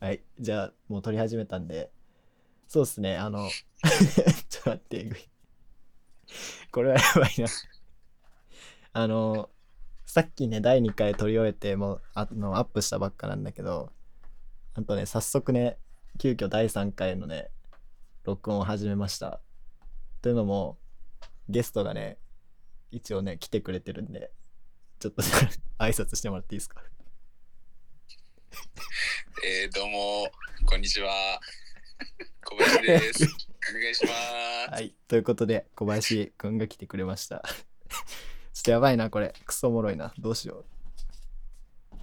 はい。じゃあ、もう撮り始めたんで、そうっすね、あの、ちょっと待って、これはやばいな。あの、さっきね、第2回撮り終えて、もう、あの、アップしたばっかなんだけど、あとね、早速ね、急遽第3回のね、録音を始めました。というのも、ゲストがね、一応ね、来てくれてるんで、ちょっと 挨拶してもらっていいですか？えー、どうも、こんにちは。小林です。お願いします。はい。ということで、小林くんが来てくれました。ちょっとやばいな、これ。クソおもろいな。どうしよう。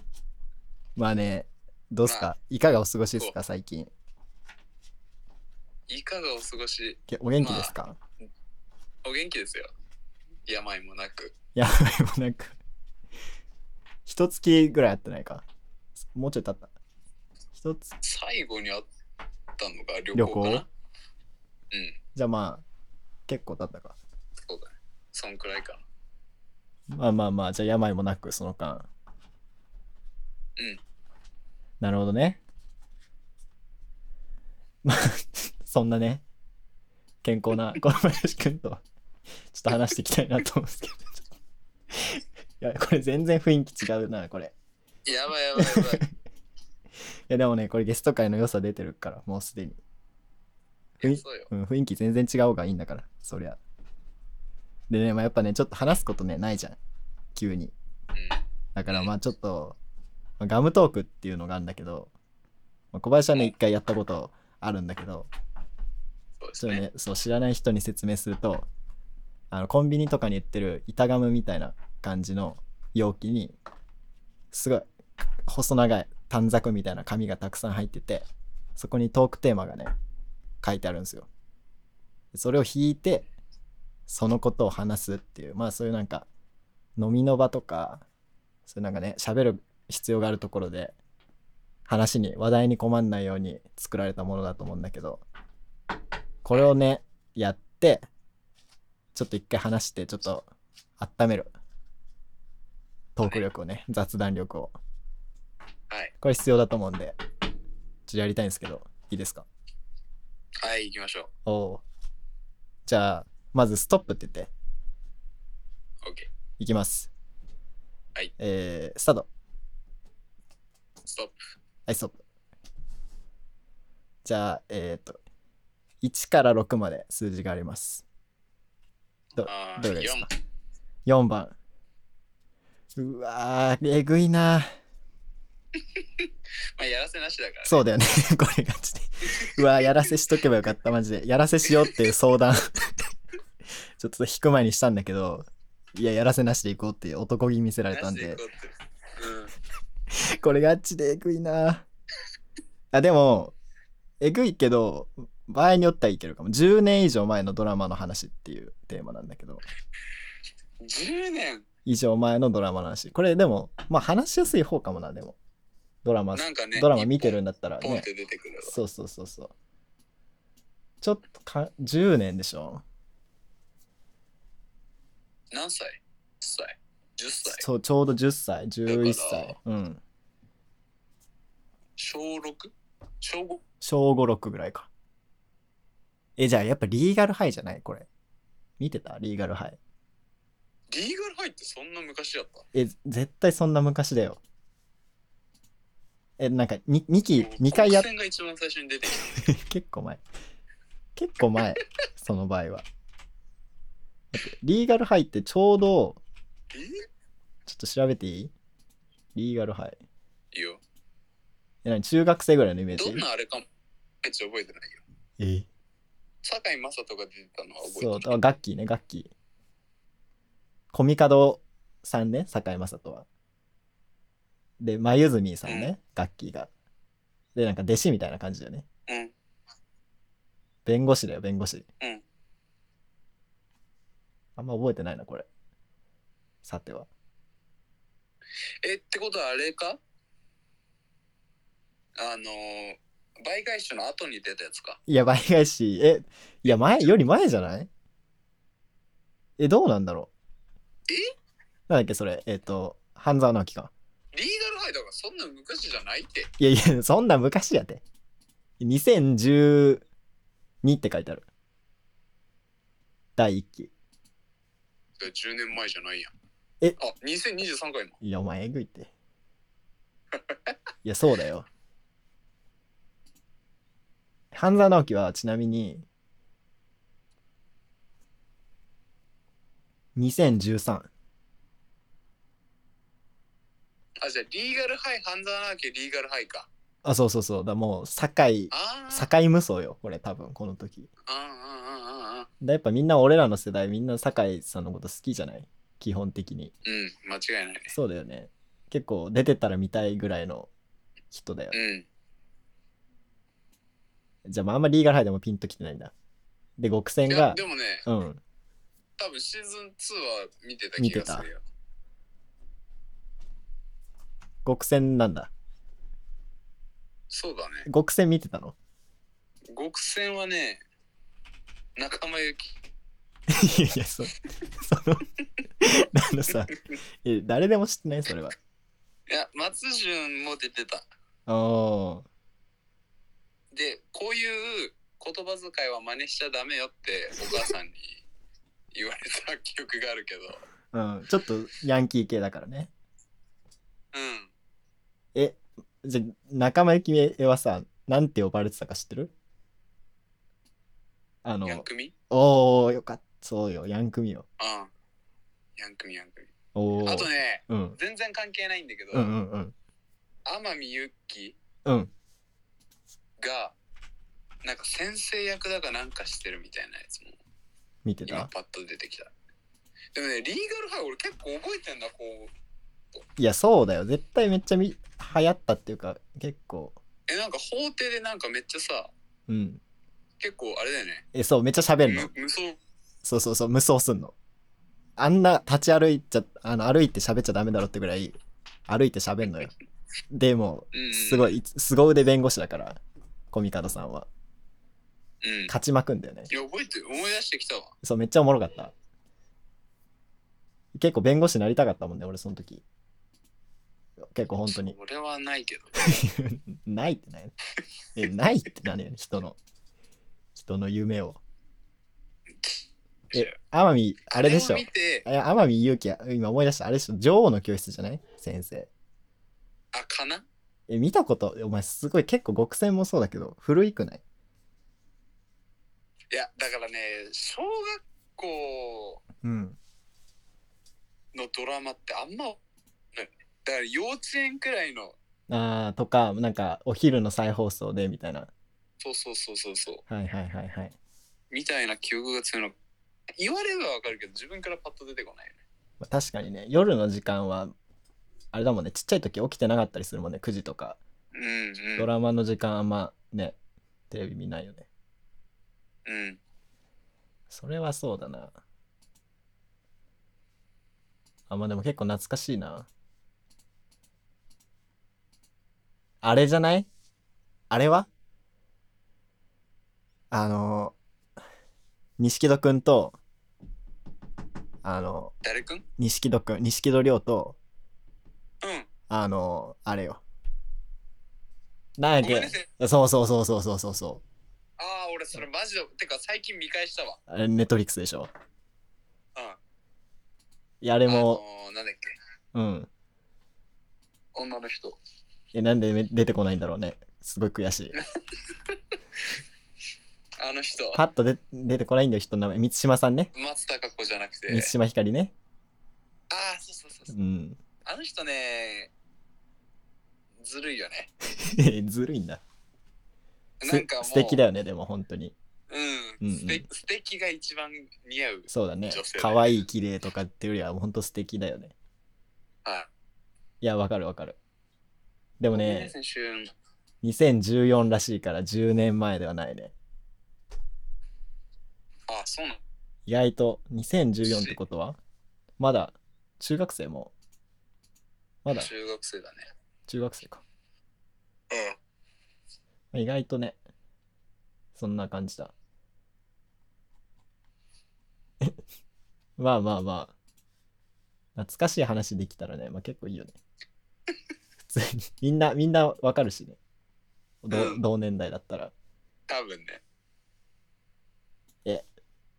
まあね、どうっすか、まいかがお過ごしですか、最近？いかがお過ごし？げお元気ですか、お元気ですよ。病もなく。いやばい、もうなんか、一月ぐらいやってないか？もうちょい経った。一つ、最後に会ったのが旅旅行かな？行うん、じゃあまあ、結構経ったか。そうだね。そんくらいかな。まあまあまあ、じゃあ病もなく、その間。うん。なるほどね。まあ、そんなね、健康な 小林くんと、ちょっと話していきたいなと思うんですけど。いや、これ全然雰囲気違うな、これ。やばいやばいやばい。いや、でもね、これゲスト界の良さ出てるから、もうすでに。雰囲そうよ。うん、雰囲気全然違う方がいいんだから、そりゃ。でね、まあ、やっぱね、ちょっと話すことね、ないじゃん。急に。うん。だからまあちょっと、まあガムトークっていうのがあるんだけど、まあ、小林はね、一回やったことあるんだけど、そうね。ね、そう知らない人に説明すると、あのコンビニとかに売ってる板ガムみたいな感じの容器に、すごい細長い短冊みたいな紙がたくさん入ってて、そこにトークテーマがね、書いてあるんですよ。それを引いて、そのことを話すっていう、まあそういうなんか、飲みの場とか、そういうなんかね、喋る必要があるところで、話に、話題に困んないように作られたものだと思うんだけど、これをね、やって、ちょっと一回話して、ちょっと温める。トーク力をね、雑談力を。はい。これ必要だと思うんで、ちょっとやりたいんですけど、いいですか？はい、行きましょおお。じゃあ、まずストップって言って、う。OK。いきます。はい。えー、スタート。ストップ。はい、ストップ。じゃあ、えっ、と、1から6まで数字があります。どどれですか？4 4番。うわー、えぐいなまあ、やらせなしだから、ね。そうだよね。これで。うわー、やらせしとけばよかった、マジで。やらせしようっていう相談。ちょっと引く前にしたんだけど、いや、やらせなしでいこうっていう男気見せられたんでうん。これガチでえぐいなあ、でも、えぐいけど、場合によってはいけるかも。10年以上前のドラマの話っていうテーマなんだけど、10年？以上前のドラマの話。これでも、まあ話しやすい方かもな、でも。ドラマ、なんかね、ドラマ見てるんだったらねポンっ。て出てくるわ。そうそうそうそう。ちょっとか、10年でしょ何歳 ?10 歳 ?10 歳？そう、ちょうど10歳、11だか歳。うん。小 6? 小 5? 小5、6ぐらいか。え、じゃあやっぱリーガルハイじゃない？これ。見てた？リーガルハイ。リーガルハイってそんな昔やった？え、絶対そんな昔だよ。え、なんか 2, 2期、2回やっ国、が一番最初に出てき 結構前。結構前、その場合は。だってリーガルハイってちょうど、ちょっと調べていい？リーガルハイ。いいよ。え、何中学生ぐらいのイメージ？どんなあれかも、めっちゃ覚えてないよ。え？堺雅人が出てたのは覚そう、えてる。あガッキーね、ガッキー。コミカドさんね、堺雅人は。で、眉住さんね、ガッキーが。で、なんか弟子みたいな感じだよね。うん。弁護士だよ、弁護士。うん。あんま覚えてないな、これ。さては。え、ってことはあれか？あのー、倍返しの後に出たやつか。いや、倍返し、え、いや、前より前じゃない？え、どうなんだろう？え？なんだっけ、それ。えっ、と、半沢直樹か。リーガルハ前だからそんな昔じゃないって。いやいや、そんな昔やで。2012って書いてある。第1期。10年前じゃないやん。え？あ、2023回も。いや、お前えぐいって。いや、そうだよ。半沢直樹はちなみに、2013。あ、じゃあリーガルハイ、半沢直樹リーガルハイか。あ、そうそうそう。だもう、堺。堺無双よ、これ多分、この時。ああ、ああ。だやっぱみんな俺らの世代、みんな堺さんのこと好きじゃない？基本的に。うん、間違いないね。そうだよね。結構出てたら見たいぐらいの人だよ。うん。じゃあ、まあ、あんまリーガルハイでもピンときてないんだ。で、極戦がで、もね、うん。多分シーズン2は見てた気がするよ。極戦なんだ。そうだね。極戦見てたの？極戦はね、仲間由紀。いやいや、そ その、あのさ、え誰でも知ってない？それは。いや、松潤も出てた。おー。で、こういう言葉遣いは真似しちゃダメよってお母さんに言われた記憶があるけど。うん、ちょっとヤンキー系だからね。うん。え、じゃあ、仲間由紀恵はさ、なんて呼ばれてたか知ってる？あのヤン、クミ？おー、よかった。そうよ、ヤン組よ。うん。ヤンクミヤンクミ。おー。あとね、うん。全然関係ないんだけど、うんうんうん。天海祐希？うん。が、なんか先生役だかなんかしてるみたいなやつも見てた？今パッと出てきた。でもね、リーガルハイ俺結構覚えてんだ、こう。いや、そうだよ。絶対めっちゃみ流行ったっていうか、結構。え、なんか法廷でなんかめっちゃさ、うん。結構あれだよね。え、そう、めっちゃ喋んの。む無双。そうそうそう、無双すんの。あんな立ち歩いちゃ、あの、歩いて喋っちゃダメだろってぐらい、歩いて喋んのよ。でもうん、すごい、凄腕弁護士だから、コミカドさんは。うん。勝ちまくんだよね。いや、覚えて、思い出してきたわ。そう、めっちゃおもろかった。結構弁護士になりたかったもんね、俺その時。結構本当に。それはないけど。ないってないえ、ないって何？よ、人の。人の夢を。え、天海、あれでしょ？天海祐希、今思い出した。あれでしょ？女王の教室じゃない？先生。あ、かな？え、見たこと、お前すごい結構極戦もそうだけど、古いくない？いや、だからね、小学校うん。のドラマってあんま、ねだから幼稚園くらいの、あー、とか、なんか、お昼の再放送で、みたいな。そうそうそうそうそう、はいはいはいはい。みたいな記憶が強いの。言われればわかるけど、自分からパッと出てこないよね。まあ確かにね、夜の時間は、あれだもんね、ちっちゃい時起きてなかったりするもんね、9時とか。うんうん。ドラマの時間あんまね、テレビ見ないよね。うん。それはそうだな。あ、まあでも結構懐かしいな。あれじゃない？あれは？あの、錦戸くんと、あの、誰くん？錦戸くん、錦戸亮と、うん。あの、あれよ。なんやっごめんなさいけそうそうそうそうそうそうそああ、俺それマジで、てか最近見返したわ。う。あれ、ネットリックスでしょ？うん。いや、あれでも、なんだっけ、うん。女の人。え、なんでめ出てこないんだろうね。すごい悔しい。あの人、パッとで出てこないんだよ、人の名前。満島さんね。松たか子じゃなくて。満島ひかりね。ああ、そうそうそうそうう。ん。あの人ね、ずるいよね。ずるいんだ。すなんか素敵だよね、でも本当に。うん、うんうん素敵が一番似合う。そう。だね可愛い綺麗とかっていうよりは、本当素敵だよね。はい。いや、わかるわかる。でもねね、、先週、2014らしいから10年前ではないね。あ、そうなの意外と2014ってことはまだ中学生もまだ中学生だね。中学生か。うん。意外とね、そんな感じだ。まあまあまあ。懐かしい話できたらね、まあ結構いいよね。普通に。みんなみんなわかるしね。どうん。同年代だったら。多分ね。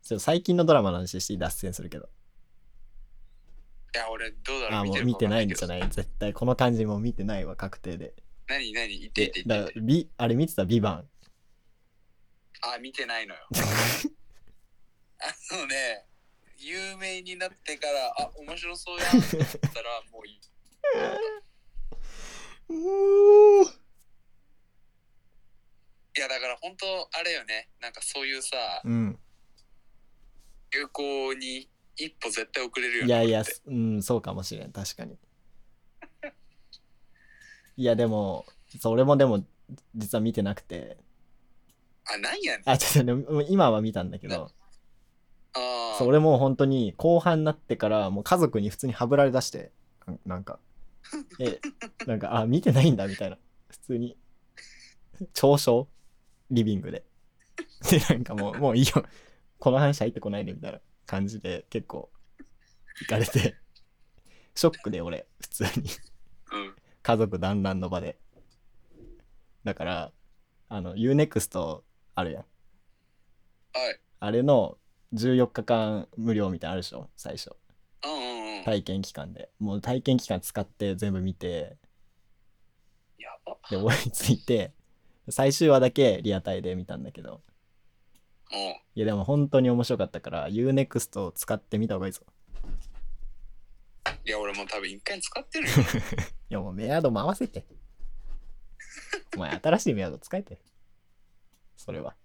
ちょっと最近のドラマの話して脱線するけど。いや俺どうだろう？あもう見てないんじゃない？い絶対この感じもう見てないわ確定で。何何？言って言って言って。ビあれ見てた「ビバン。あ見てないのよ。あのね有名になってからあ面白そうやんって思ったらもういい やだから本当あれよね。なんかそういうさうん。流行に一歩絶対遅れるよねいやいやうんそうかもしれん。確かに。いやでもそう俺もでも実は見てなくて。あなんやねん。あちょっとね今は見たんだけど。あそう俺もう本当に後半になってからもう家族に普通にはぶられだしてななんかえなんかあ見てないんだみたいな。普通に。嘲笑？リビングで。でなんかもうもういいよ。この話入ってこないでみたいな感じで結構行かれて。ショックで俺。普通に。うん。家族団らんの場で。だからあの UNEXT あるやん。はい。あれの14日間無料みたいなのあるでしょ？最初。うん体験期間で。もう体験期間使って全部見て。やば。で追いついて最終話だけリアタイで見たんだけど。うん。いやでも本当に面白かったから UNEXT を使ってみた方がいいぞ。いや俺もう多分一回使ってるよ。いやもうメアドも合わせて。お前新しいメアド使えて。それは。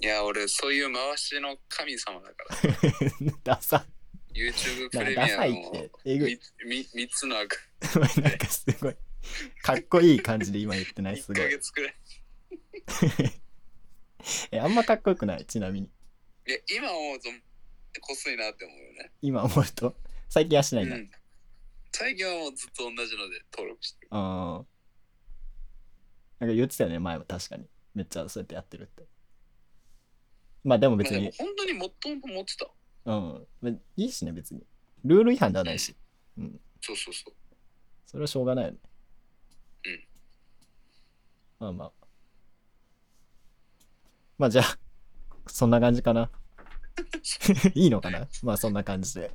いや俺そういう回しの神様だから。ダサ YouTube プレミアムてえぐい。みみ三つの赤 なんかすごい。かっこいい感じで今言ってない す1ごい。ヶ月くらい。えあんまかっこよくない？ちなみに。いや今思うとこすいなって思うよね。今思うと？最近はしないんだ、うん。最近はもうずっと同じので登録してる。ああなんか言ってたよね前も確かに。めっちゃそうやってやってるって。まあでも別に。本当にもっともと持ってたうん。まあいいしね別に。ルール違反ではないし。うん。そうそうそう。それはしょうがないよね。うん。まあまあ。まあじゃあそんな感じかな。いいのかな？まあそんな感じで。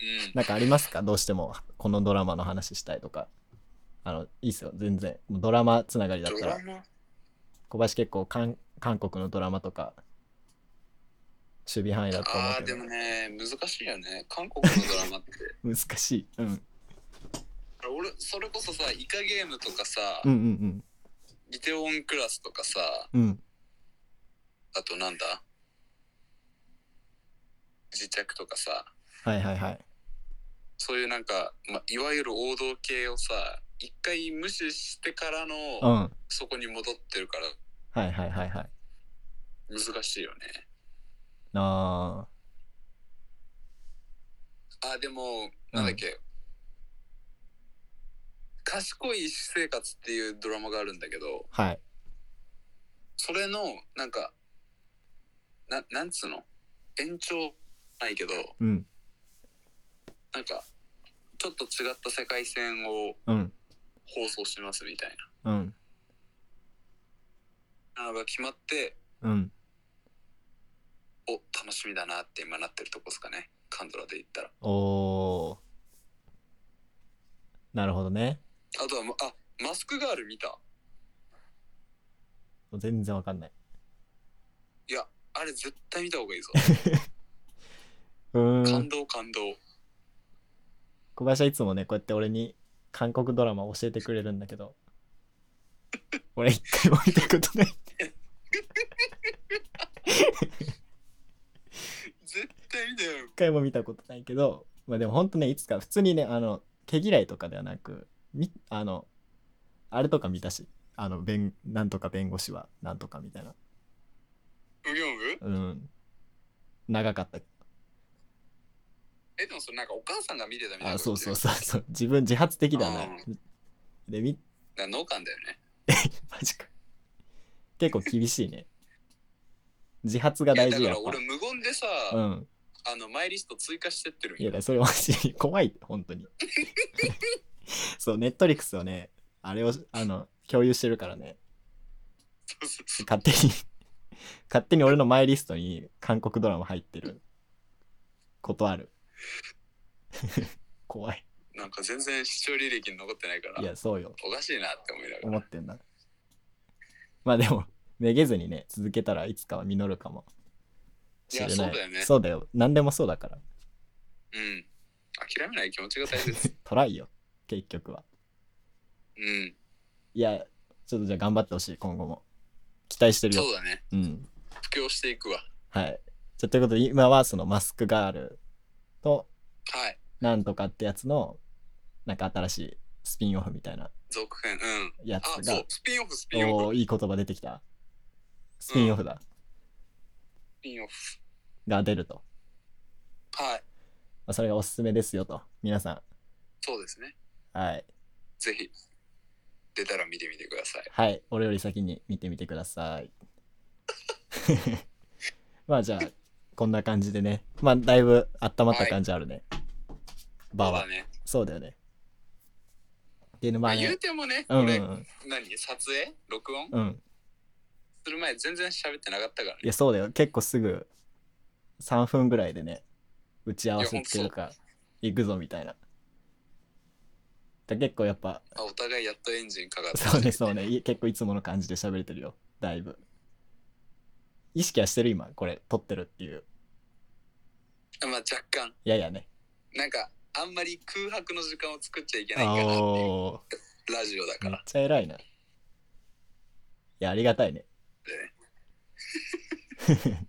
うん。なんかありますか？どうしても。このドラマの話したいとか。あのいいっすよ。全然。ドラマつながりだったら。小林結構韓韓国のドラマとか守備範囲だと思ああうけどでもね難しいよね。韓国のドラマって。難しい、うん、俺それこそさイカゲームとかさ、うんうんリテオンクラスとかさうん。うんあとなんだ？自着とかさ。はいはいはい。そういうなんか、ま、いわゆる王道系をさ一回無視してからの、うん。はいそこに戻ってるから。はいはいはい。難しいよねあ。あでもなんだっけ、賢い私生活っていうドラマがあるんだけど。ーはい。それのなんかななんつうの。延長ないけど。うん。なんかちょっと違った世界線をうん。放送しますみたいうん。が決まって。うんお楽しみだなって今なってるとこですかね。カンドラで言ったら。おー。なるほどね。あとはまあマスクガール見た？全然わかんない。いやあれ絶対見た方がいいぞ。うー感ん動感動。小林はいつもねこうやって俺に韓国ドラマ教えてくれるんだけど。俺一回も見たことない絶対見たよ一回も見たことないけどまあでもほんとねいつか普通にねあの毛嫌いとかではなくみあのあれとか見たしあの弁なんとか弁護士はなんとかみたいな。ウギョングうん。長かった。えでもそれなんかお母さんが見てたみたいなあそうそううそうそう。自分自発的ではないでみ農家だよね。マジか。結構厳しいね。自発がいや大事やっぱだから俺無言でさ、うんあのマイリスト追加してってるんいや、それマジで怖い本当に。そう、ネットリックスをね、あれをあの共有してるからね。そうそうそう。勝手に勝手に俺のマイリストに韓国ドラマ入ってる。ことある。怖い。なんか全然視聴履歴に残ってないからいやそうよ。おかしいなって思いながら。思ってんだまあでもめげずにね続けたらいつかは実るかもしれない。いやそうだよね。そうだよ。何でもそうだから。うん。諦めない気持ちが大切。トライよ。結局は。うん。いやちょっとじゃあ頑張ってほしい今後も。期待してるよ。そうだね。うん。布教していくわ。はい。じゃあということで今はそのマスクガールとはい。なんとかってやつのなんか新しいスピンオフみたいな続編。うん。やつあそがう。スピンオフスピンオフ。いい言葉出てきた。スピンオフだ、スピンオフが出ると、はい。まあ、それがおすすめですよと。皆さそうですね。んはい。ぜひ出たら見てみてください。はい。俺より先に見てみてください。まあじゃあこんな感じでね。まあだいぶ温まった感じあるね、場は。そうだね。そうだよね。っていうのままあ言うてもねうんこれうん。何？撮影？録音？うんうんする前全然喋ってなかったからね。いやそうだよ。結構すぐ3分ぐらいでね打ち合わせっていうか行くぞみたいな。だ結構やっぱあお互いやっとエンジンかかってそうねそうね。い結構いつもの感じで喋れてるよ。だいぶ。意識はしてる今これ撮ってるっていう。まあ若干。いやいやね。なんかあんまり空白の時間を作っちゃいけないかなっていう。ラジオだめっからちゃ偉いな。いやありがたいねでね。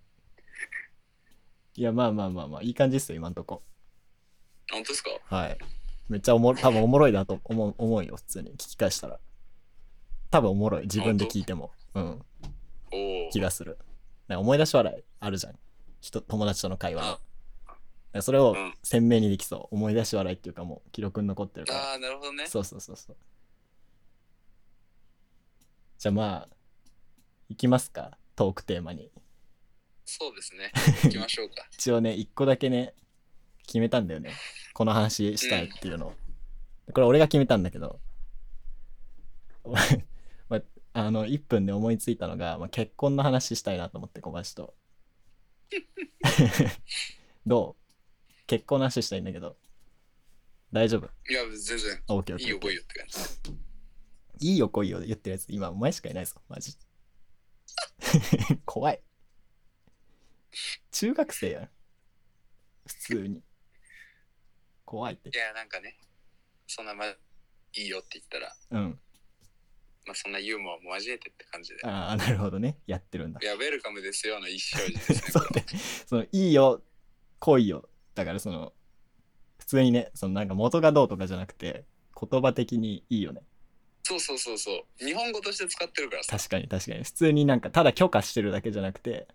いやまあまあまあまあいい感じっすよ今んとこ。本当ですか？はい。めっちゃおも多分おもろいなと思う思うよ普通に。聞き返したら。多分おもろい自分で聞いても。うん。おお気がする。なんか思い出し笑いあるじゃん。人友達との会話。のそれをうん。鮮明にできそう。思い出し笑いっていうかもう記録に残ってるから。ああなるほどね。そうそうそうそう。じゃあまあ行きますか？トークテーマに。そうですね。行きましょうか。一応ね一個だけね決めたんだよね。この話したいっていうのを、これ俺が決めたんだけど。まああの1分で思いついたのが、まあ、結婚の話したいなと思って小林と。どう？結婚の話したいんだけど。大丈夫？いや全然。いいよ来いよって感じ。いいよ来いよ言ってるやつ今お前しかいないぞマジ 怖い。中学生やん。普通に。怖いって。いやなんかねそんなまいいよって言ったらうん。まあそんなユーモアも交えてって感じで。ああなるほどね。やってるんだ。いやウェルカムですよの意思表示ですねそうね。そのいいよ来いよだからその普通にねそのなんか元がどうとかじゃなくて言葉的にいいよねそうそうそうそう。日本語として使ってるからさ。確かに確かに。普通になんかただ許可してるだけじゃなくて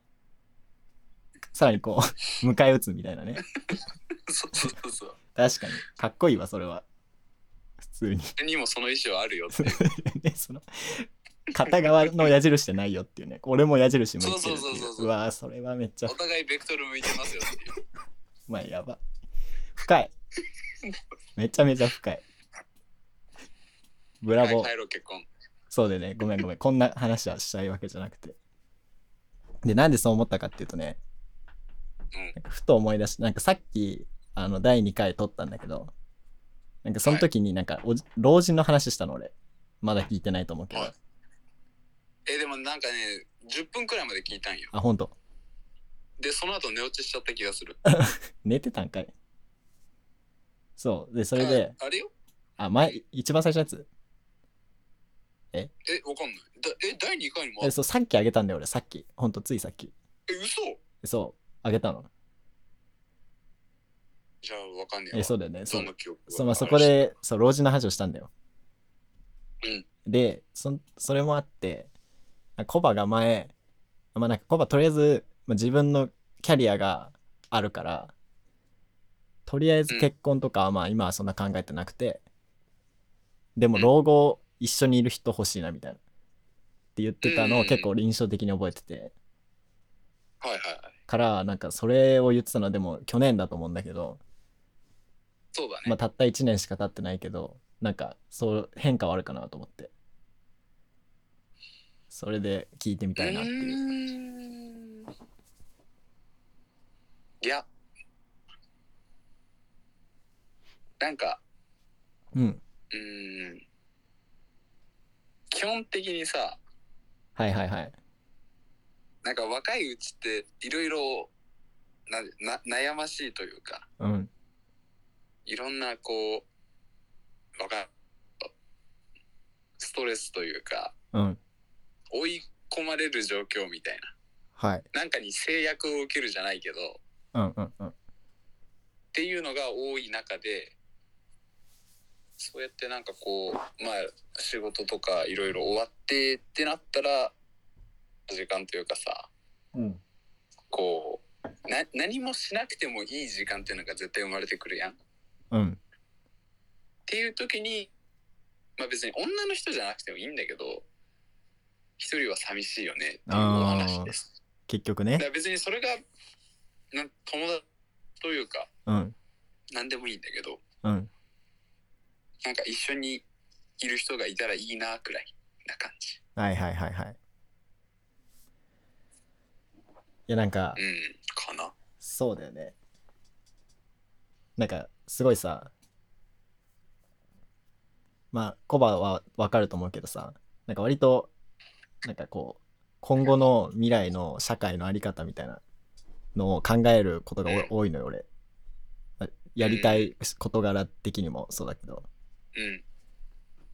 さらにこう 迎え撃つみたいなね。そうそうそうそう。確かに。かっこいいわそれは。普通に。俺にもその意思はあるよって。ねその片側の矢印じゃないよっていうね。俺も矢印向いてるってそう。そうそういそうそうう。うわーそれはめっちゃ。お互いベクトル向いてますよっていう。お前やば。深い。めちゃめちゃ深いブラボー。はい帰ろう結婚。そうでね。ごめんごめん。こんな話はしたいわけじゃなくて。でなんでそう思ったかっていうとねうん。ふと思い出しなんかさっきあの第2回撮ったんだけどなんかその時になんかおじ老人の話したの俺。まだ聞いてないと思うけど、はい。えでもなんかね10分くらいまで聞いたんよ。あ本当。でその後寝落ちしちゃった気がする。寝てたんかい。そう。でそれでああれよ。あ前一番最初のやつえ？わかんない。だえ第2回にもあえそうさっきあげたんだよ俺。さっき。ほんとついさっき。え嘘？そう。あげたの。じゃあわかんねえわ。えそうだよね。その記憶？がそう、まあ、そこでそう老人の話をしたんだよ。うん。でそそれもあってコバが前まあなんかコバとりあえず、まあ、自分のキャリアがあるからとりあえず結婚とかはまあ今はそんな考えてなくてでもうん。老後一緒にいる人欲しいなみたいな。って言ってたのうん。を結構印象的に覚えてて。はいはいはい。からなんかそれを言ってたのはでも去年だと思うんだけど。そうだね、まあ、たった1年しか経ってないけどなんかそう変化はあるかなと思って。それで聞いてみたいなっていう。いや。なんか。うん。うーん基本的にさはいはいはい。なんか若いうちっていろいろなな悩ましいというかうん。いろんなこうわかストレスというかうん。追い込まれる状況みたいはい。ななんかに制約を受けるじゃないけどっうんうんうん。ていうのが多い中でそうやってなんかこうまあ仕事とかいろいろ終わってってなったら時間というかさうん。こうな何もしなくてもいい時間っていうのが絶対生まれてくるやん。っうん。ていう時にまあ別に女の人じゃなくてもいいんだけど一人は寂しいよねっていうお話です。結局ね。別にそれがな友達というかうん。何でもいいんだけどうんなんか一緒にいる人がいたらいいなくらいな感じ。はいはいはいはいいやなんかうんかな。そうだよねなんかすごいさまあコバはわかると思うけどさなんか割となんかこう今後の未来の社会のあり方みたいなのを考えることがお多いのよ俺まあやりたい事柄的にもそうだけどうん。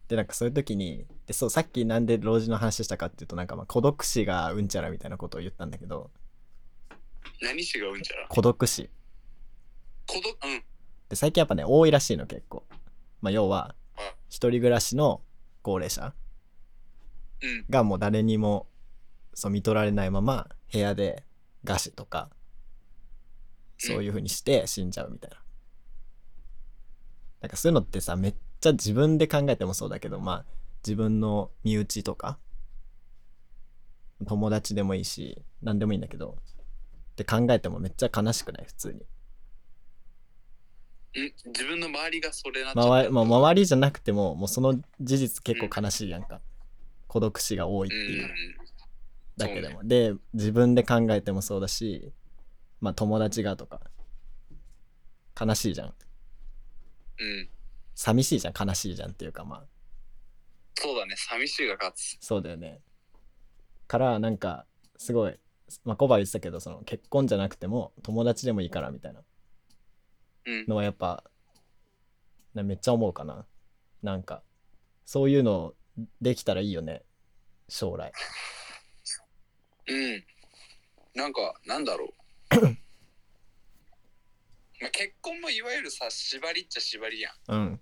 でなんかそういう時にでそうさっきなんで老人の話したかっていうとなんかまあ孤独死がうんちゃらみたいなことを言ったんだけど何しがうんちゃら？孤独死。孤独？うん。で最近やっぱね多いらしいの結構。まあ要はあ。一人暮らしの高齢者うん。がもう誰にもそう見取られないまま部屋で餓死とかそういう風にして死んじゃうみたいな。なんかそういうのってさめっちゃ自分で考えてもそうだけどまあ自分の身内とか友達でもいいし何でもいいんだけどって考えてもめっちゃ悲しくない？普通に。うん自分の周りがそれなっちゃった周り,、まあ、周りじゃなくてももうその事実結構悲しいやんか、孤独死が多いってう。んうんいうだけでも、で自分で考えてもそうだしまあ友達がとか悲しいじゃん。うん寂しいじゃん悲しいじゃんっていうかまあ。そうだね寂しいが勝つ。そうだよね。からなんかすごいまあコバ言ってたけどその結婚じゃなくても友達でもいいからみたいな。うん。のはやっぱなめっちゃ思うかな。なんかそういうのできたらいいよね。将来。うん。なんかなんだろう。まあ結婚もいわゆるさ縛りっちゃ縛りやうん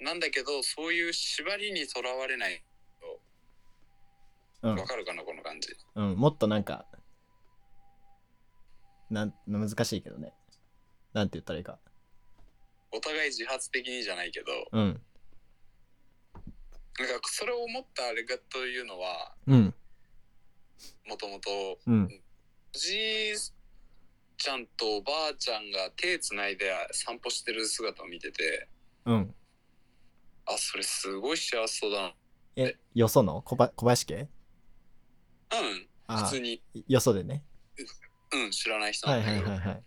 なんだけどそういう縛りにとらわれない。うん。わかるかなこの感じ。うん、もっとなんかなん難しいけどね。なんて言ったらいいか。お互い自発的にじゃないけど。うん。なんかそれを思ったあれがというのはうん。もともとうん。おじいちゃんとおばあちゃんが手つないで散歩してる姿を見ててうんあそれすごい幸せそうだな。えよその？小ば小林家？うん。あ普通に。よそでね。うん知らない人はないんだけど、はいはいはい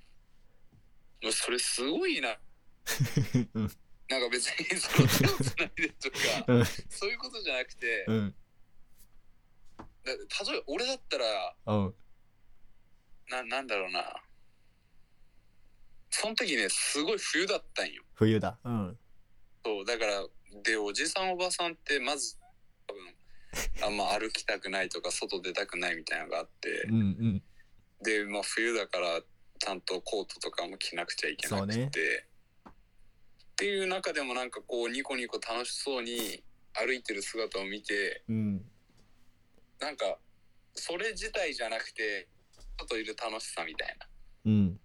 もうそれすごいな。うん。なんか別にその手をつないでとか うん。そういうことじゃなくて、うん。だ例えば俺だったらうん。ななんだろうな。その時ねすごい冬だったんよ。冬だ。うん。そうだからでおじさんおばさんってまず多分 あんま歩きたくないとか外出たくないみたいなのがあって。うんうん。で、まあ、冬だからちゃんとコートとかも着なくちゃいけなくて、ね。っていう中でもなんかこうニコニコ楽しそうに歩いてる姿を見てうん。なんかそれ自体じゃなくて外いる楽しさみたいな。うん。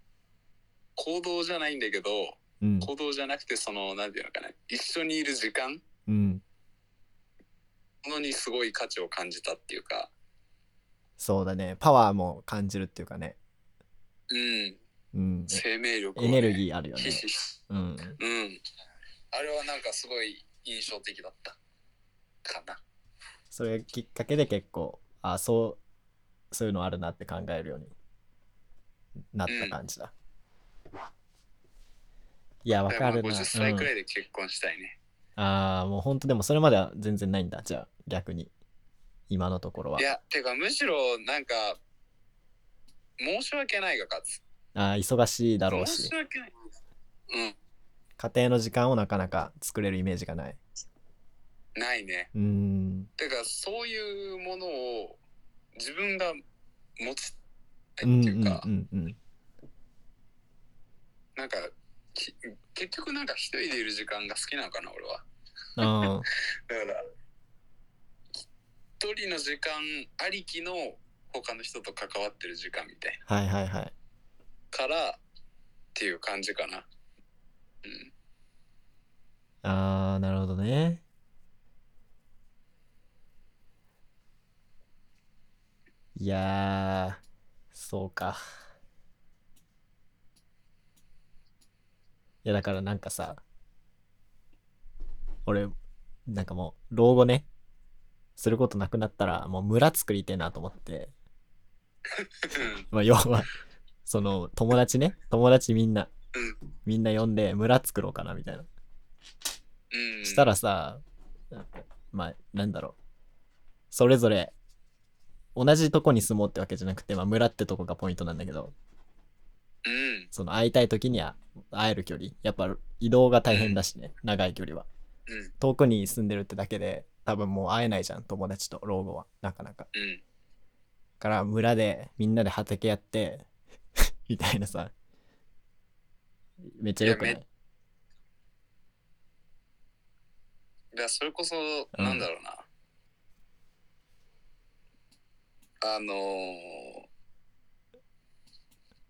行動じゃないんだけどうん行動じゃなくてそのなんていうのかな一緒にいる時間うんのにすごい価値を感じたっていうかそうだねパワーも感じるっていうかねうんうん。生命力をね、エネルギーあるよねうん。うん。あれはなんかすごい印象的だった。かな。それがきっかけで結構、あ、そう、そういうのあるなって考えるようになった感じだ。いや、わかるな。だらまあ50歳くうんらいで結婚したいね。ああ、もうほんとでもそれまでは全然ないんだ。じゃあ、逆に。今のところは。いや、てかむしろなんか、申し訳ないが勝つ。ああ、忙しいだろう申しし。訳ない。うん。家庭の時間をなかなか作れるイメージがない。ないね。うーん。てか、そういうものを自分が持ちたうんうんいっていうか、うんうん。なんか、き結局なんか一人でいる時間が好きなのかな、俺は。あだから、一人の時間ありきの他の人と関わってる時間みたいな。あ、はいはいはい。からっていう感じかな。うん。ああ、なるほどね。いやー、そうか。いや、だからなんかさ、俺、なんかもう、老後ね、することなくなったら、もう村作りてえなと思って、まあ、要は、その、友達ね、友達みんな、みんな呼んで村作ろうかな、みたいな。したらさ、まあ、なんだろう。それぞれ、同じとこに住もうってわけじゃなくて、まあ、村ってとこがポイントなんだけど、その会いたい時には会える距離。やっぱ移動が大変だしね、長い距離は。うん。遠くに住んでるってだけで、多分もう会えないじゃん、友達と老後は。なかなか。うん。から村でみんなで畑やって、みたいなさ。めっちゃよくない？いやそれこそ、うんなんだろうな。あのー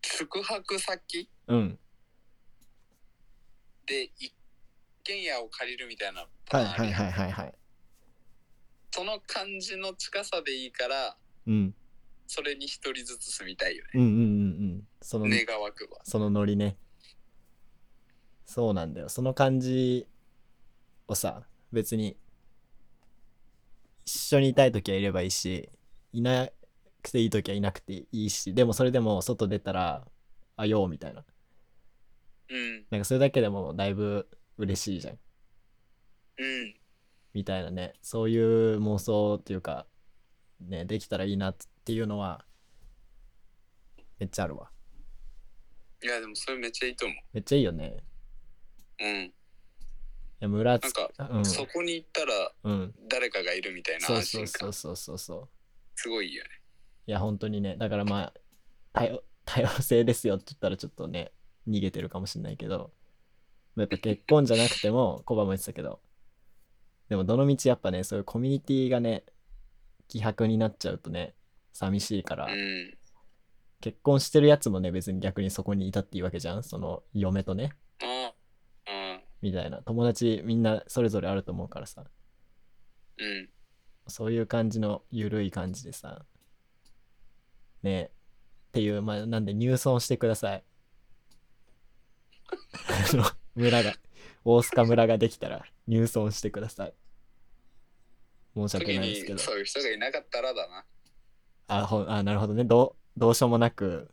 宿泊先うん。で一軒家を借りるみたいなパはいターンあるやんはいはいはいはい。その感じの近さでいいから、うん。それに一人ずつ住みたいよね。うんうんうんうん。その、願わくば。そのノリね。そうなんだよ。その感じをさ、別に、一緒にいたい時はいればいいし、いなくていい時はいなくていいし、でもそれでも外出たら、あ、ようみたいな。うん。なんかそれだけでもだいぶ嬉しいじゃん。うん。みたいなね。そういう妄想っていうか、ね、できたらいいなっていうのは、めっちゃあるわ。いや、でもそれめっちゃいいと思めっちゃいいよね。う。うん。いや村つなんか、うん。そこに行ったらうん。誰かがいるみたいなそう。そうそうそうそうそう。すごいよね。いや、本当にね、だからまあ、多様多様性ですよって言ったらちょっとね、逃げてるかもしれないけど、やっぱ結婚じゃなくても、コバも言ってたけど、でもどの道やっぱね、そういうコミュニティがね、希薄になっちゃうとね、寂しいから、うん。結婚してるやつもね、別に逆にそこにいたっていいわけじゃん、その嫁とね、ああ。みたいな。友達みんなそれぞれあると思うからさ、うん。そういう感じの緩い感じでさ、ねっていう、まあ、なんで入村してください。あの、村が、大須賀村ができたら入村してください。申し訳時ないですけど。にそういう人がいなかったらだな。あ、ほあなるほどね。どう、どうしようもなく、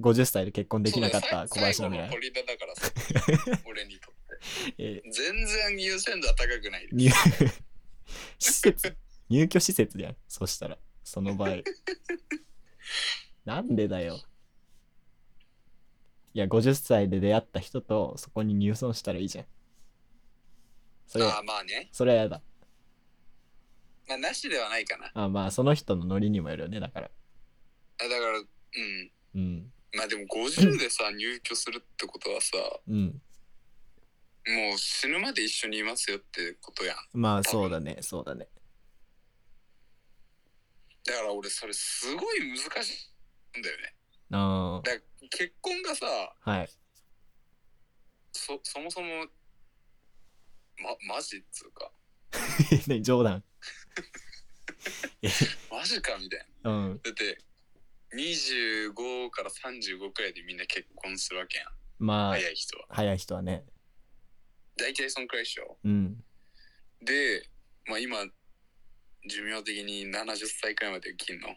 50歳で結婚できなかった小林の未来。だからさ。俺にとって。え全然優先度は高くない。入 施設？入居施設じゃんそしたらその場合 なんでだよいや50歳で出会った人とそこに入村したらいいじゃんそれああ、まあね。それはやだまあ、なしではないかな。あまあその人のノリにもよるよねだからあだから、うん。うんまあでも50でさ、入居するってことはさ、うんもう死ぬまで一緒にいますよってことやん。まあそうだねそうだねだから俺それすごい難しいんだよね。あだから結婚がさ、あはいそ、そもそも、ま、マジっつうか、ね冗談？マジかみたいな。うんだって、25から35くらいでみんな結婚するわけやん。まあ早い人は。早い人はね大体そんくらいでしょ。うんで、まあ今、寿命的に70歳くらいまで生きんの？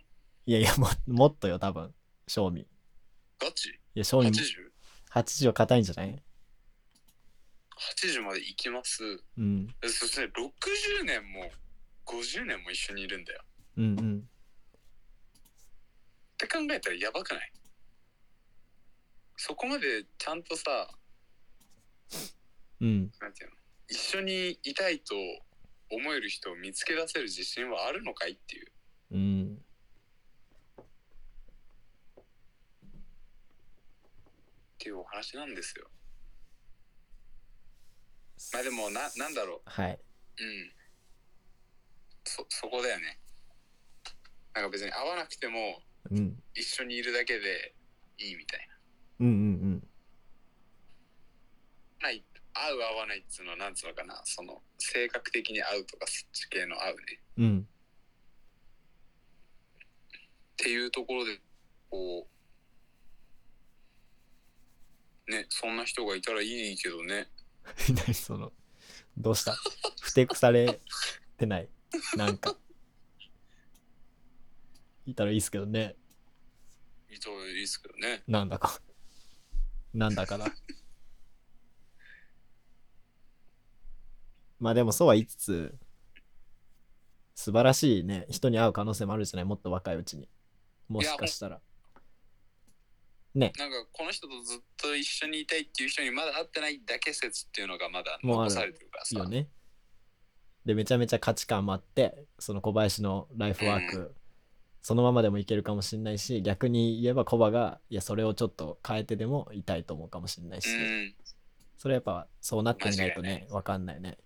いやいやももっとよ多分。賞味。いガチ？や賞味 ?80?80 80は硬いんじゃない？まで生きます？うん。でそして60年も50年も一緒にいるんだよ。うんうん。って考えたらやばくない？そこまでちゃんとさ、うん。なんていうの？一緒にいたいと思える人を見つけ出せる自信はあるのかいっていう。うんっていうお話なんですよ。まあでもな、なんだろはい、う。うん。そ、そこだよね。なんか別に会わなくてもうん、一緒にいるだけでいいみたいうんうんな。ない、合う合わないっつうのはなんつうのかな。その、性格的に合うとかそっち系の合うね。うんうんっていうところで、こう、ね、そんな人がいたらいいけどね。何そのどうした？ふてくされてない？なんかいたらいいっすけどねいたらいいですけどね。なんだかなんだかなまあでもそうは言いつつ素晴らしいね人に会う可能性もあるじゃない？もっと若いうちに。もしかしたら。なんかこの人とずっと一緒にいたいっていう人にまだ会ってないだけ説っていうのがまだ残されてるからさ。よね。でめちゃめちゃ価値観もあってその小林のライフワーク、そのままでもいけるかもしれないし逆に言えばコバがいやそれをちょっと変えてでもいたいと思うかもしれないし、うん。それやっぱそうなってみないとね。わかんないね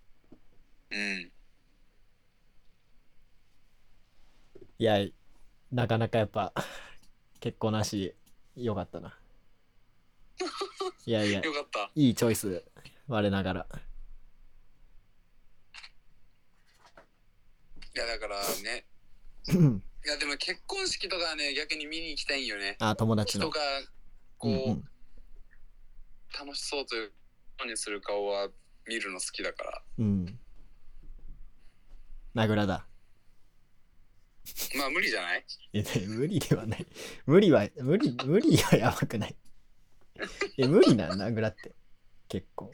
うん。いやなかなかやっぱ 結婚なしよかったないやいや よかった。いいチョイス我ながらいやだからね。いやでも結婚式とかはね、逆に見に行きたいんよね。あ友達の人がこう、うんうん楽しそうというにする顔は見るの好きだから。うん名倉だ。まあ無理じゃない？いやね無理ではない。無理は無理無理はやばくない。え無理な名倉って。結構。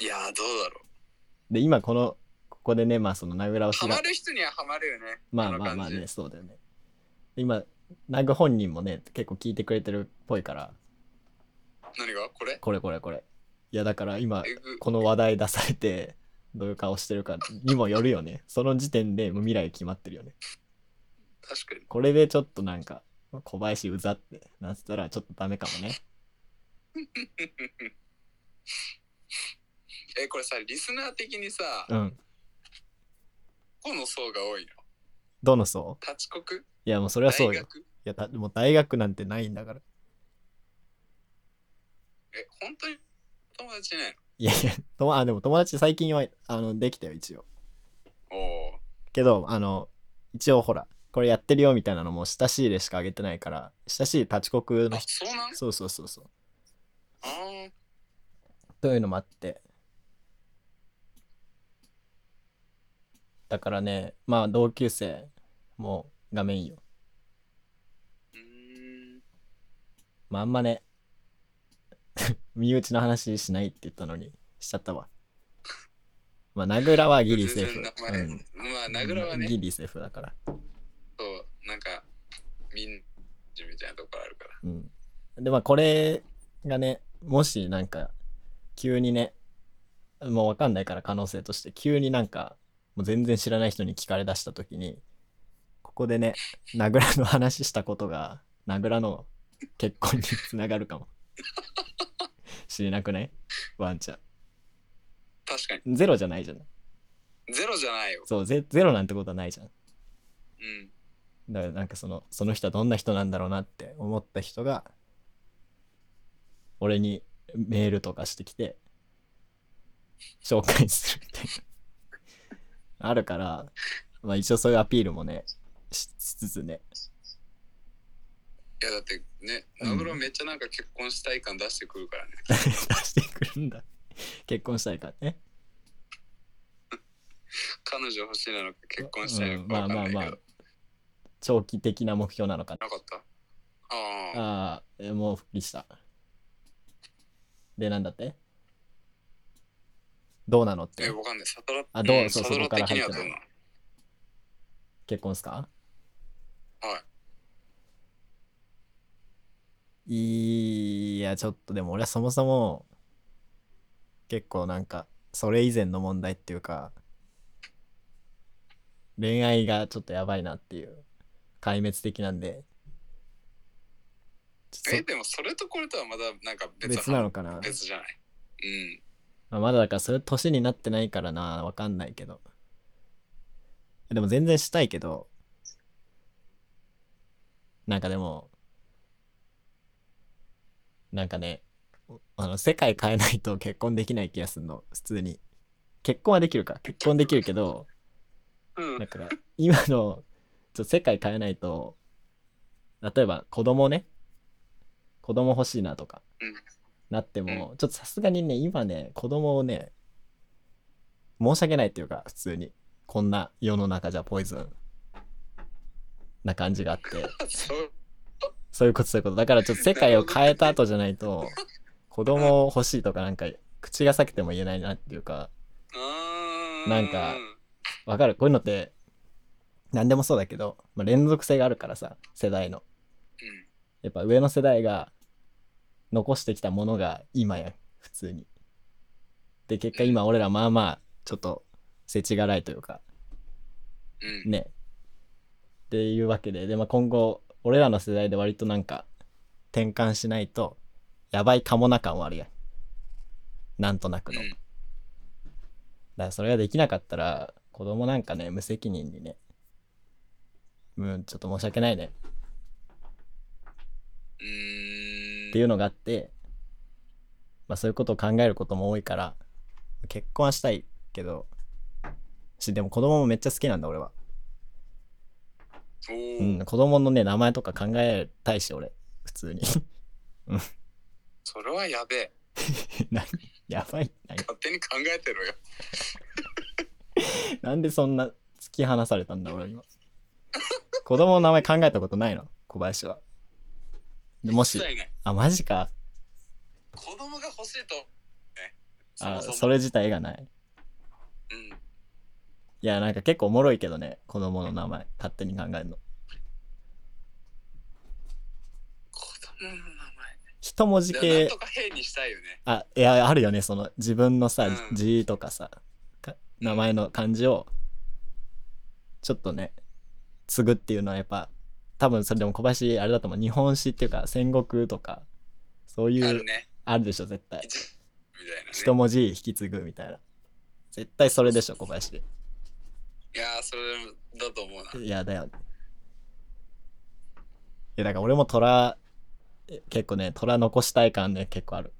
いやーどうだろう。で今このここでねまあその名倉をハマる人にはハマるよね。まあまあまあねそうだよね。今ナグ本人もね結構聞いてくれてるっぽいから。何が？これ？これこれこれ。いやだから今この話題出されてどういう顔してるかにもよるよね。その時点でもう未来決まってるよね。確かに。これでちょっとなんか小林うざってなってたらちょっとダメかもね。え、これさ、リスナー的にさ、うん。この層が多いの？どの層？立国？いやもうそれはそうよ。いやたもう大学なんてないんだから。え、本当に友達いないいやいやとも あでも友達最近はあのできたよ一応。のおお。けどあの一応ほらこれやってるよみたいなのも親しいでしかあげてないから親しい立ち国のあ、人そうなん？そうそうそうそう。あー。というのもあって。だからねまあ同級生も画面いいよ。うーん。まああんまね 身内の話しないって言ったのにしちゃったわ。まあ名倉はギリセーフ。うん。まあ、名倉はね、ギリセーフだから。そう、なんか、みんなみたいなとこあるから。うん。でまあこれがねもしなんか急にねもうわかんないから可能性として急になんかもう全然知らない人に聞かれだした時にここでね名倉の話したことが名倉の結婚につながるかも 知れなくない？ワンちゃ確かゼロじゃないじゃんゼロじゃないよ。そうゼゼロなんてことはないじゃん。うん。だからなんかそのその人はどんな人なんだろうなって思った人が俺にメールとかしてきて紹介するみたいな。あるからまあ一応そういうアピールもねししつつねいやだってねうん。ナグロめっちゃなんか結婚したい感出してくるからね。出してくるんだ。結婚したいからね。彼女欲しいなのか結婚したいのうん。か分かんまあまあまあ。長期的な目標なのかな。なかった？ああ。ああえもう復帰した。でなんだって？どうなのって？えわかんない。サトラあどう？んサトラそうそこから入ってない結婚っすか？はいいやちょっとでも俺はそもそも結構なんかそれ以前の問題っていうか恋愛がちょっとやばいなっていう壊滅的なんで。えでもそれとこれとはまだなんか別別なのかな、別じゃない？うん。まあ、まだだからそれ年になってないからなわかんないけど。でも全然したいけど。なんかでもなんかねあの世界変えないと結婚できない気がするの。普通に。結婚はできるか。結婚できるけどうん。だから今のちょっと世界変えないと例えば子供ね。子供欲しいなとか。うん。なっても、ちょっとさすがにね今ね子供をね申し訳ないっていうか普通に。こんな世の中じゃポイズン。な感じがあって そういうことそういうこと。だからちょっと世界を変えた後じゃないと子供欲しいとかなんか口が裂けても言えないなっていうかなんかわかる？こういうのって何でもそうだけど、まあ、連続性があるからさ世代の。うん。やっぱ上の世代が残してきたものが今や普通に。で結果今俺らまあまあちょっと世知辛いというかうん。ね。っていうわけでで、まあ、今後俺らの世代で割となんか転換しないとやばいかもな感はあるやん。なんとなくの、うん。だからそれができなかったら子供なんかね無責任にねうんちょっと申し訳ないね。っていうのがあって、まあそういうことを考えることも多いから、結婚はしたいけど、し、でも子供もめっちゃ好きなんだ俺は。おうー。ん、子供のね、名前とか考えたいし俺、普通に。それはやべえ。何？やばい。何？勝手に考えてろよ。なんでそんな突き放されたんだ俺今。子供の名前考えたことないの？小林は。でもし。あ、マジか。子供が欲しいと。ね。そあそれ自体がない。うんいや、なんか結構おもろいけどね、子供の名前、勝手に考えるの。子供の名前。一文字でもなん系とか変にしたいよね。あいやあるよね。その自分のさ、うん。字とかさか名前の漢字をちょっとね継ぐっていうのはやっぱ多分それでも小林あれだと思う。日本史っていうか戦国とかそういうあるね。あるでしょ絶対。一みたいなね。一文字引き継ぐみたいな。絶対それでしょ小林いやーそれだと思うな。いやだよ。いやだから俺も虎え結構ね虎残したい感ね結構ある。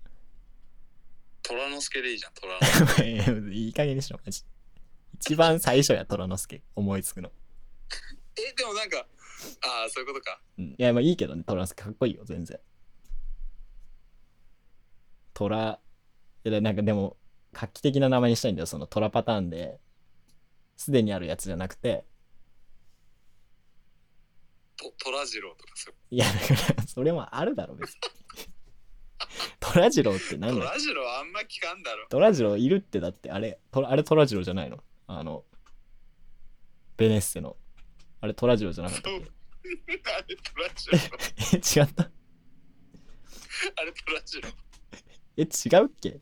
虎之助でいいじゃん虎。之いい加減にしろマジ。一番最初や虎之助思いつくの。えでもなんかああそういうことか。うん。いやまあいいけどね虎之助かっこいいよ全然。虎いやなんかでも画期的な名前にしたいんだよその虎パターンですでにあるやつじゃなくて。と虎次郎とかそういやだからそれもあるだろ別に。虎次郎って何だよ虎次郎あんま聞かんだろ。虎次郎いるってだってあれ。虎あれ虎次郎じゃないの？あのベネッセの。あれ虎次郎じゃなかったそう。っ あれ え違った？あれ虎次郎え違うっけ？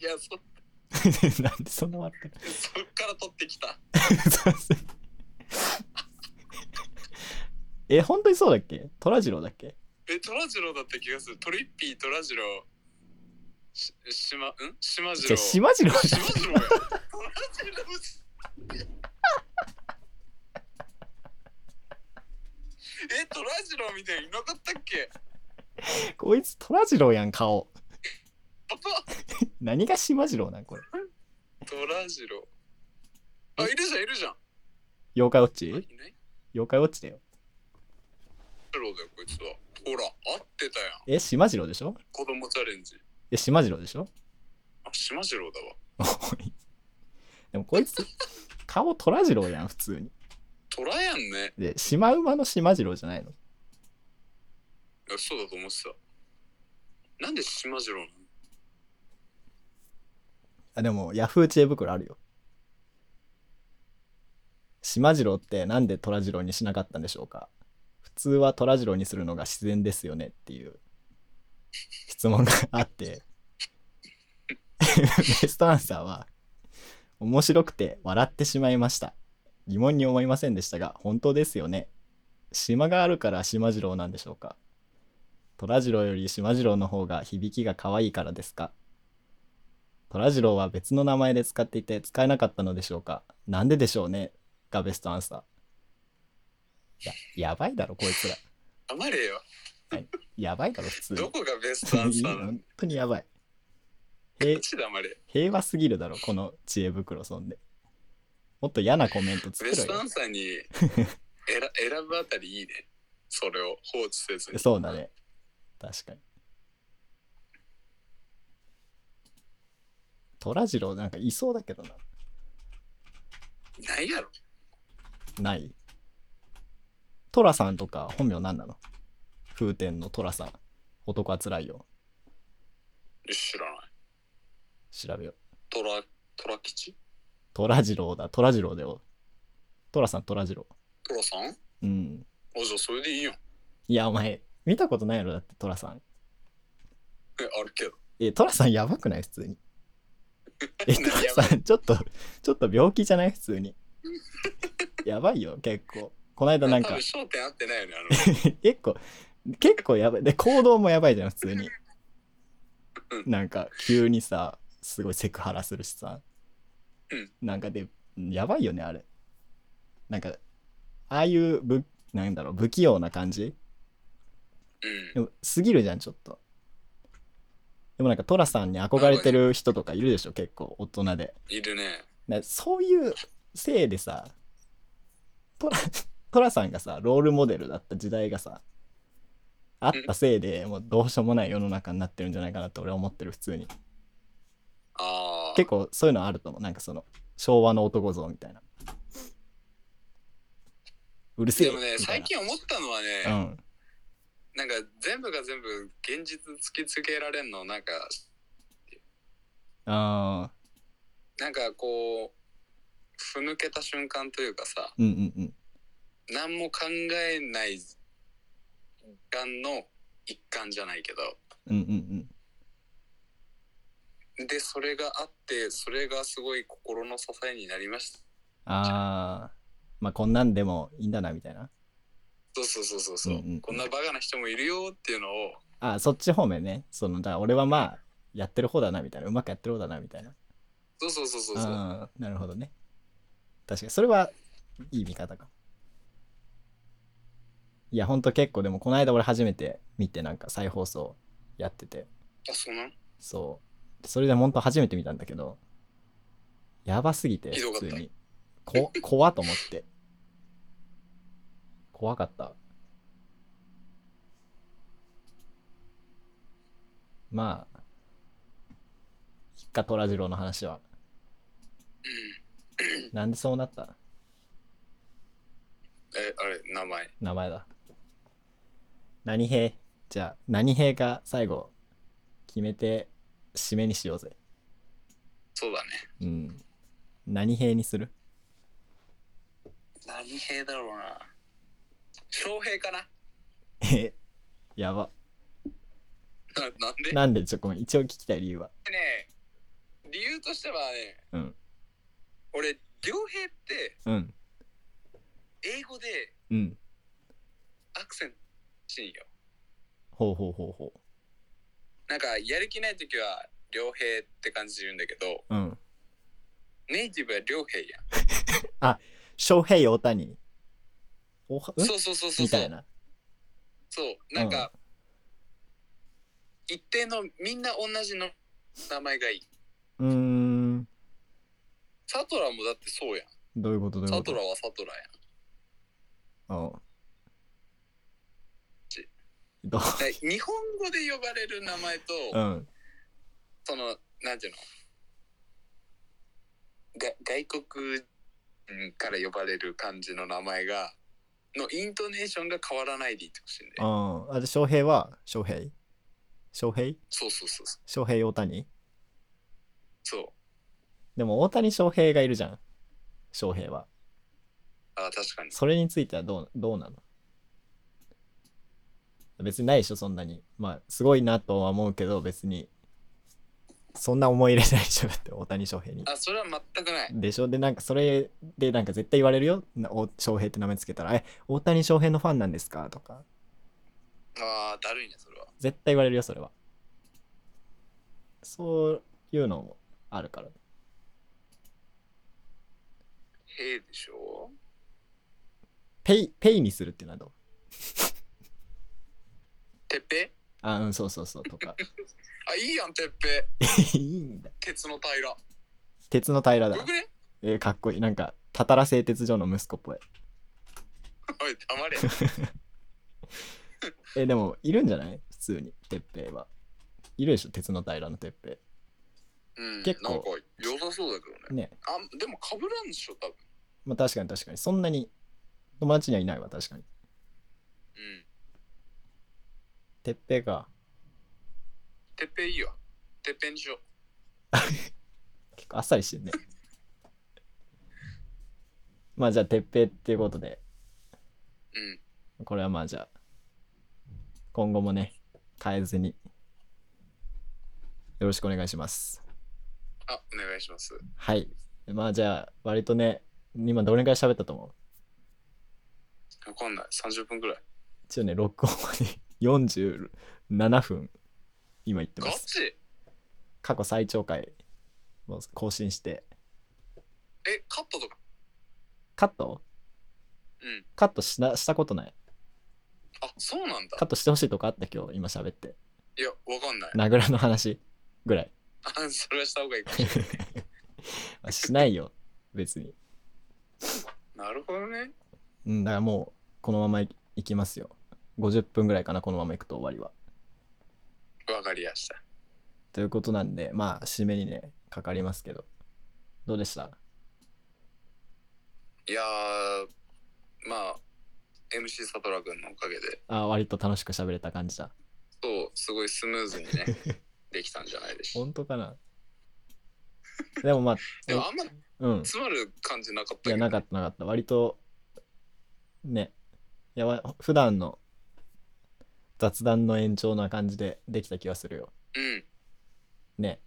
いやそ なんでそんな笑ってるそっから取ってきた。え本当にそうだっけ？虎次郎だっけ？え虎次郎だった気がする。トリッピー虎次郎ししまん？島次じゃ郎島次郎島次郎や。虎次郎え虎次郎みたいにいなかったっけ？こいつ虎次郎やん顔何が島次郎なんこれ。虎次郎。あいるじゃんいるじゃん。妖怪ウォッチ？いない？妖怪ウォッチだよ。虎郎だよこいつは。ほら合ってたやん。え島次郎でしょ？子供チャレンジ。え島次郎でしょ？あ島次郎だわ。おい。でもこいつ 顔虎次郎やん普通に。虎やんね。でシマウマの島次郎じゃないの？いやそうだと思ってた。なんで島次郎なの？あでもヤフー知恵袋あるよ。島次郎ってなんで虎次郎にしなかったんでしょうか？普通は虎次郎にするのが自然ですよねっていう。質問があって。ベストアンサーは面白くて笑ってしまいました。疑問に思いませんでしたが本当ですよね。島があるから島次郎なんでしょうか？虎次郎より島次郎の方が響きが可愛いからですか？虎次郎は別の名前で使っていて使えなかったのでしょうか？なんででしょうね？がベストアンサー。や、やばいだろ、こいつら。黙れよやばいだろ、普通に。どこがベストアンサー本当にやばい。平平和すぎるだろ、この知恵袋そんで。もっと嫌なコメント作ろよベストア。ンサーに選 選ぶあたりいいねそれを放置せずにそうだね。確かに。虎次郎なんかいそうだけどな。ないやろない？寅さんとか本名何なの？風天の寅さん。男はつらいよ。知らない調べよう。トラトラ吉？虎次郎だ。虎次郎だよ。寅さん虎次郎。トラさん？あうん。じゃあそれでいいやんいや、お前、見たことないやろ？だって寅さん。えあるけどえ、寅さんやばくない？普通に。え、何寅やばいさん、ちょっと、ちょっと病気じゃない？普通に。やばいよ、結構。この間なんか焦点合ってないよねあの 結構、結構やばい。で、行動もやばいじゃん、普通に。なんか、急にさ、すごいセクハラするしさ。うんなんかで、やばいよね、あれ。なんか、ああいうぶ、なんだろう、不器用な感じ？うんでも、すぎるじゃん、ちょっと。でもなんか、トラさんに憧れてる人とかいるでしょ、結構、大人で。いるねなそういうせいでさ、トラ、トラさんがさ、ロールモデルだった時代がさ、あったせいでもうどうしようもない世の中になってるんじゃないかなって俺は思ってる、普通に。ああ結構そういうのあると思う。なんかその、昭和の男像みたいな。うるせえでもね最近思ったのはね、うん。なんか全部が全部現実突きつけられんのなんかああ、なんかこうふぬけた瞬間というかさうんうんうん。何も考えない時間の一環じゃないけどうんうんうん。でそれがあってそれがすごい心の支えになりましたああ、まあこんなんでもいいんだなみたいな。そうそうそうそうそう、うんうんこんなバカな人もいるよっていうのをあそっち方面ね。その、だから俺はまあ、やってる方だなみたいな。うまくやってる方だなみたいな。そうそうそうそうそうなるほどね。確かに、それはいい見方かも。いや、ほんと結構でも、この間俺初めて見て、なんか再放送やってて、あそうなん？そう。それでほんと初めて見たんだけど、やばすぎて、普通に。こ、怖っと思って。怖かった。まあ、一家虎次郎の話は。なんでそうなった？えあれ名前名前だ。何兵？じゃあ、何兵が最後、決めて、締めにしようぜ。そうだねうん。何兵にする？何兵だろうな翔平かな？え、やば。ななんで？なんでちょ、ごめん、一応聞きたい理由は。ね理由としてはねうん。俺良平ってうん。英語でうん。アクセントしいよほうほうほうほなんかやる気ない時は良平って感じで言うんだけどう。うん。ネイティブは良平やん 翔平大谷。おは、んそうそうそうそう。そうみたいな。そう。なんか、一定のみんな同じの名前がいい。うーん。サトラもだってそうやん。どういうこと？どういうこと？サトラはサトラやん。うんどう？で日本語で呼ばれる名前と、うん。そのなんていうの？が外国人から呼ばれる感じの名前がのイントネーションが変わらないでいてほしいんで。ああで翔平は翔平？翔平？そうそうそうそう。翔平大谷？そう。でも大谷翔平がいるじゃん。翔平は。あ確かに。それについてはどうどうなの？別にないでしょそんなに。まあすごいなとは思うけど別にそんな思い入れないでしょだって大谷翔平に。あそれは全くない。でしょ？でなんかそれでなんか絶対言われるよ？なお翔平って名前つけたら「え大谷翔平のファンなんですか?」とか。あーだるいねそれは。絶対言われるよそれは。そういうのもあるから。へえでしょ？ペイペイにするっていうのはどう？てっぺあうんそうそうそうとか あいいやんてっぺいいんだ。鉄の平。ら鉄の平だ。よくねえーかっこいい。なんかたたら製鉄所の息子っぽい。おい黙れ。えでもいるんじゃない？普通に鉄平は。いるでしょ？鉄の平の鉄平。うん結構なんか良さそうだけどね。ね。あでもかぶらんでしょ多分。まあ確かに確かに。そんなに友達にはいないわ確かに。うん。鉄平かてっぺいいよてっぺにしよ 結構あっさりしてるね。まあじゃあ鉄平っていうことで。ううん。これはまあじゃあ今後もね変えずによろしくお願いします。あお願いします。はい。まあじゃあ割とね今どれくらい喋ったと思う？わかんない。30分くらい。一応ね録音まで 47分今言ってます。ガチ？過去最長回を更新して。えカットとか？カット？うん。カットしなしたことない。あそうなんだ。カットしてほしいとかあった今日今喋って。いやわかんない。名倉の話。ぐらい。あそれはした方がいいかもしれない。まあしないよ。別に。なるほどね。うんだからもうこのままいいきますよ。50分ぐらいかなこのままいくと終わりはわかりやした。ということなんでまあ締めにねかかりますけど。どうでした？いやーまあ MC サトラ君のおかげで。あ割と楽しく喋れた感じだ。そうすごいスムーズにね できたんじゃないでしょう本当かな？でもまあ でもあんまうん。詰まる感じなかったけやなかったなかった。割とねやば普段の雑談の延長な感じでできた気がするよ。うん。ね。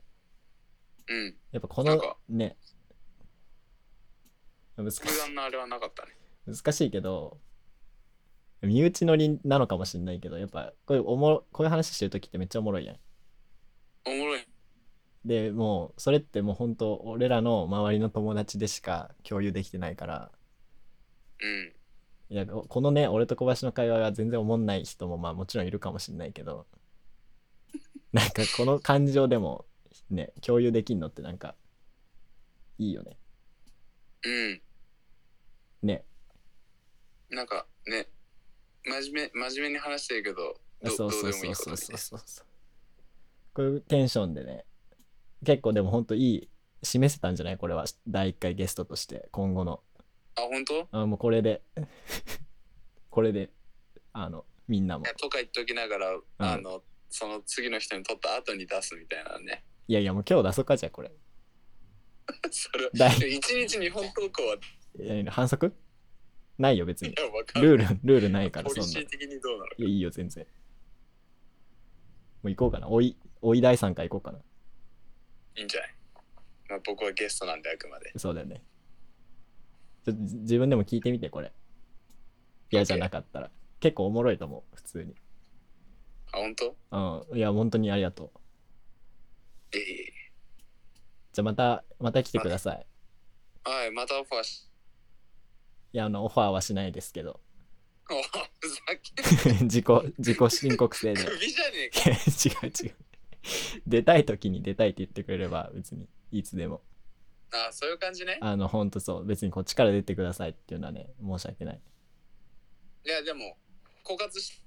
うん。やっぱこのなんか。ね。難し普段のあれはなかったね。難しいけど身内乗りなのかもしんないけどやっぱこういうおもろこういう話してる時ってめっちゃおもろいやん。おもろい。でもうそれってもう本当俺らの周りの友達でしか共有できてないから。うんいやここのね俺と小林の会話が全然おもんない人もまあもちろんいるかもしんないけど なんかこの感情でもね共有できんのってなんかいいよね。うん。ね。なんかね真面目真面目に話してるけどどそうそうそうそうそう。そうこういうテンションでね結構でもほんといい示せたんじゃない？これは第1回ゲストとして今後のあ本当？いあもうこれで。これで。あのみんなも。やとか言っときながら、あのその次の人に取った後に出すみたいなね。いやいやもう今日出そうかじゃあこれ。それだい一日日本投稿はいや反則？ないよ別に。ルールルールないからそんな。的にどうなのか。やいいよ全然。もう行こうかな。おいおい第3回行こうかな。いいんじゃない、まあ、僕はゲストなんであくまで。そうだよねちょっとじ自分でも聞いてみてこれ。嫌じゃなかったら。結構おもろいと思う普通に。あ本当？うん。いや本当にありがとう。ええ。じゃあまたまた来てください。はいまたオファーし。いやあのオファーはしないですけど。おふざけん 自己自己申告制で。な首じゃねえか。違う違う。出たい時に出たいって言ってくれれば別にいつでもあそういう感じね。あのほんとそう。別にこっちから出てくださいっていうのはね申し訳ない。いやでも枯渇し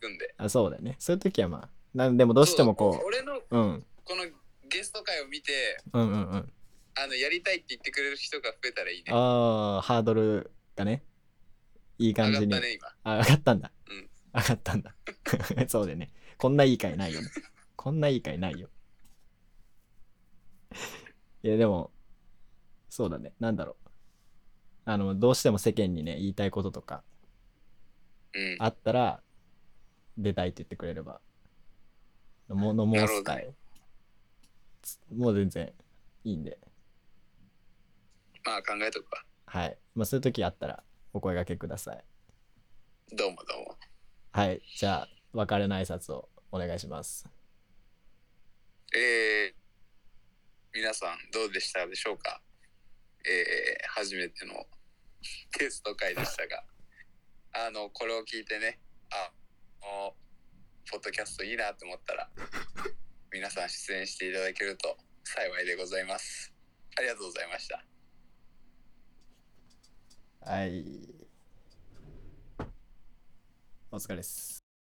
くんで。あそうだよね。そういう時はまあなんでもどうしてもこそう俺のううん。このゲスト会を見て、うんうんうん。あの、やりたいって言ってくれる人が増えたらいいね。ああハードルがねいい感じに。上がったね、今。あ上がったんだ、うん。上がったんだ。そうだよね。こんないい回ないよ。ねこんないい回ないよ。いやでもそうだね。なんだろう。あのどうしても世間にね言いたいこととかうん。あったら出たいって言ってくれれば。もの申すなる会もう全然いいんで。まあ考えとくわ。はい。まあそういう時あったらお声掛けください。どうもどうも。はい。じゃあ別れの挨拶をお願いします。えー、皆さんどうでしたでしょうか？えー、初めてのテスト会でしたが、あの、これを聞いてね、あ、もう、ポッドキャストいいなと思ったら、皆さん出演していただけると幸いでございます。ありがとうございました。はいお疲れです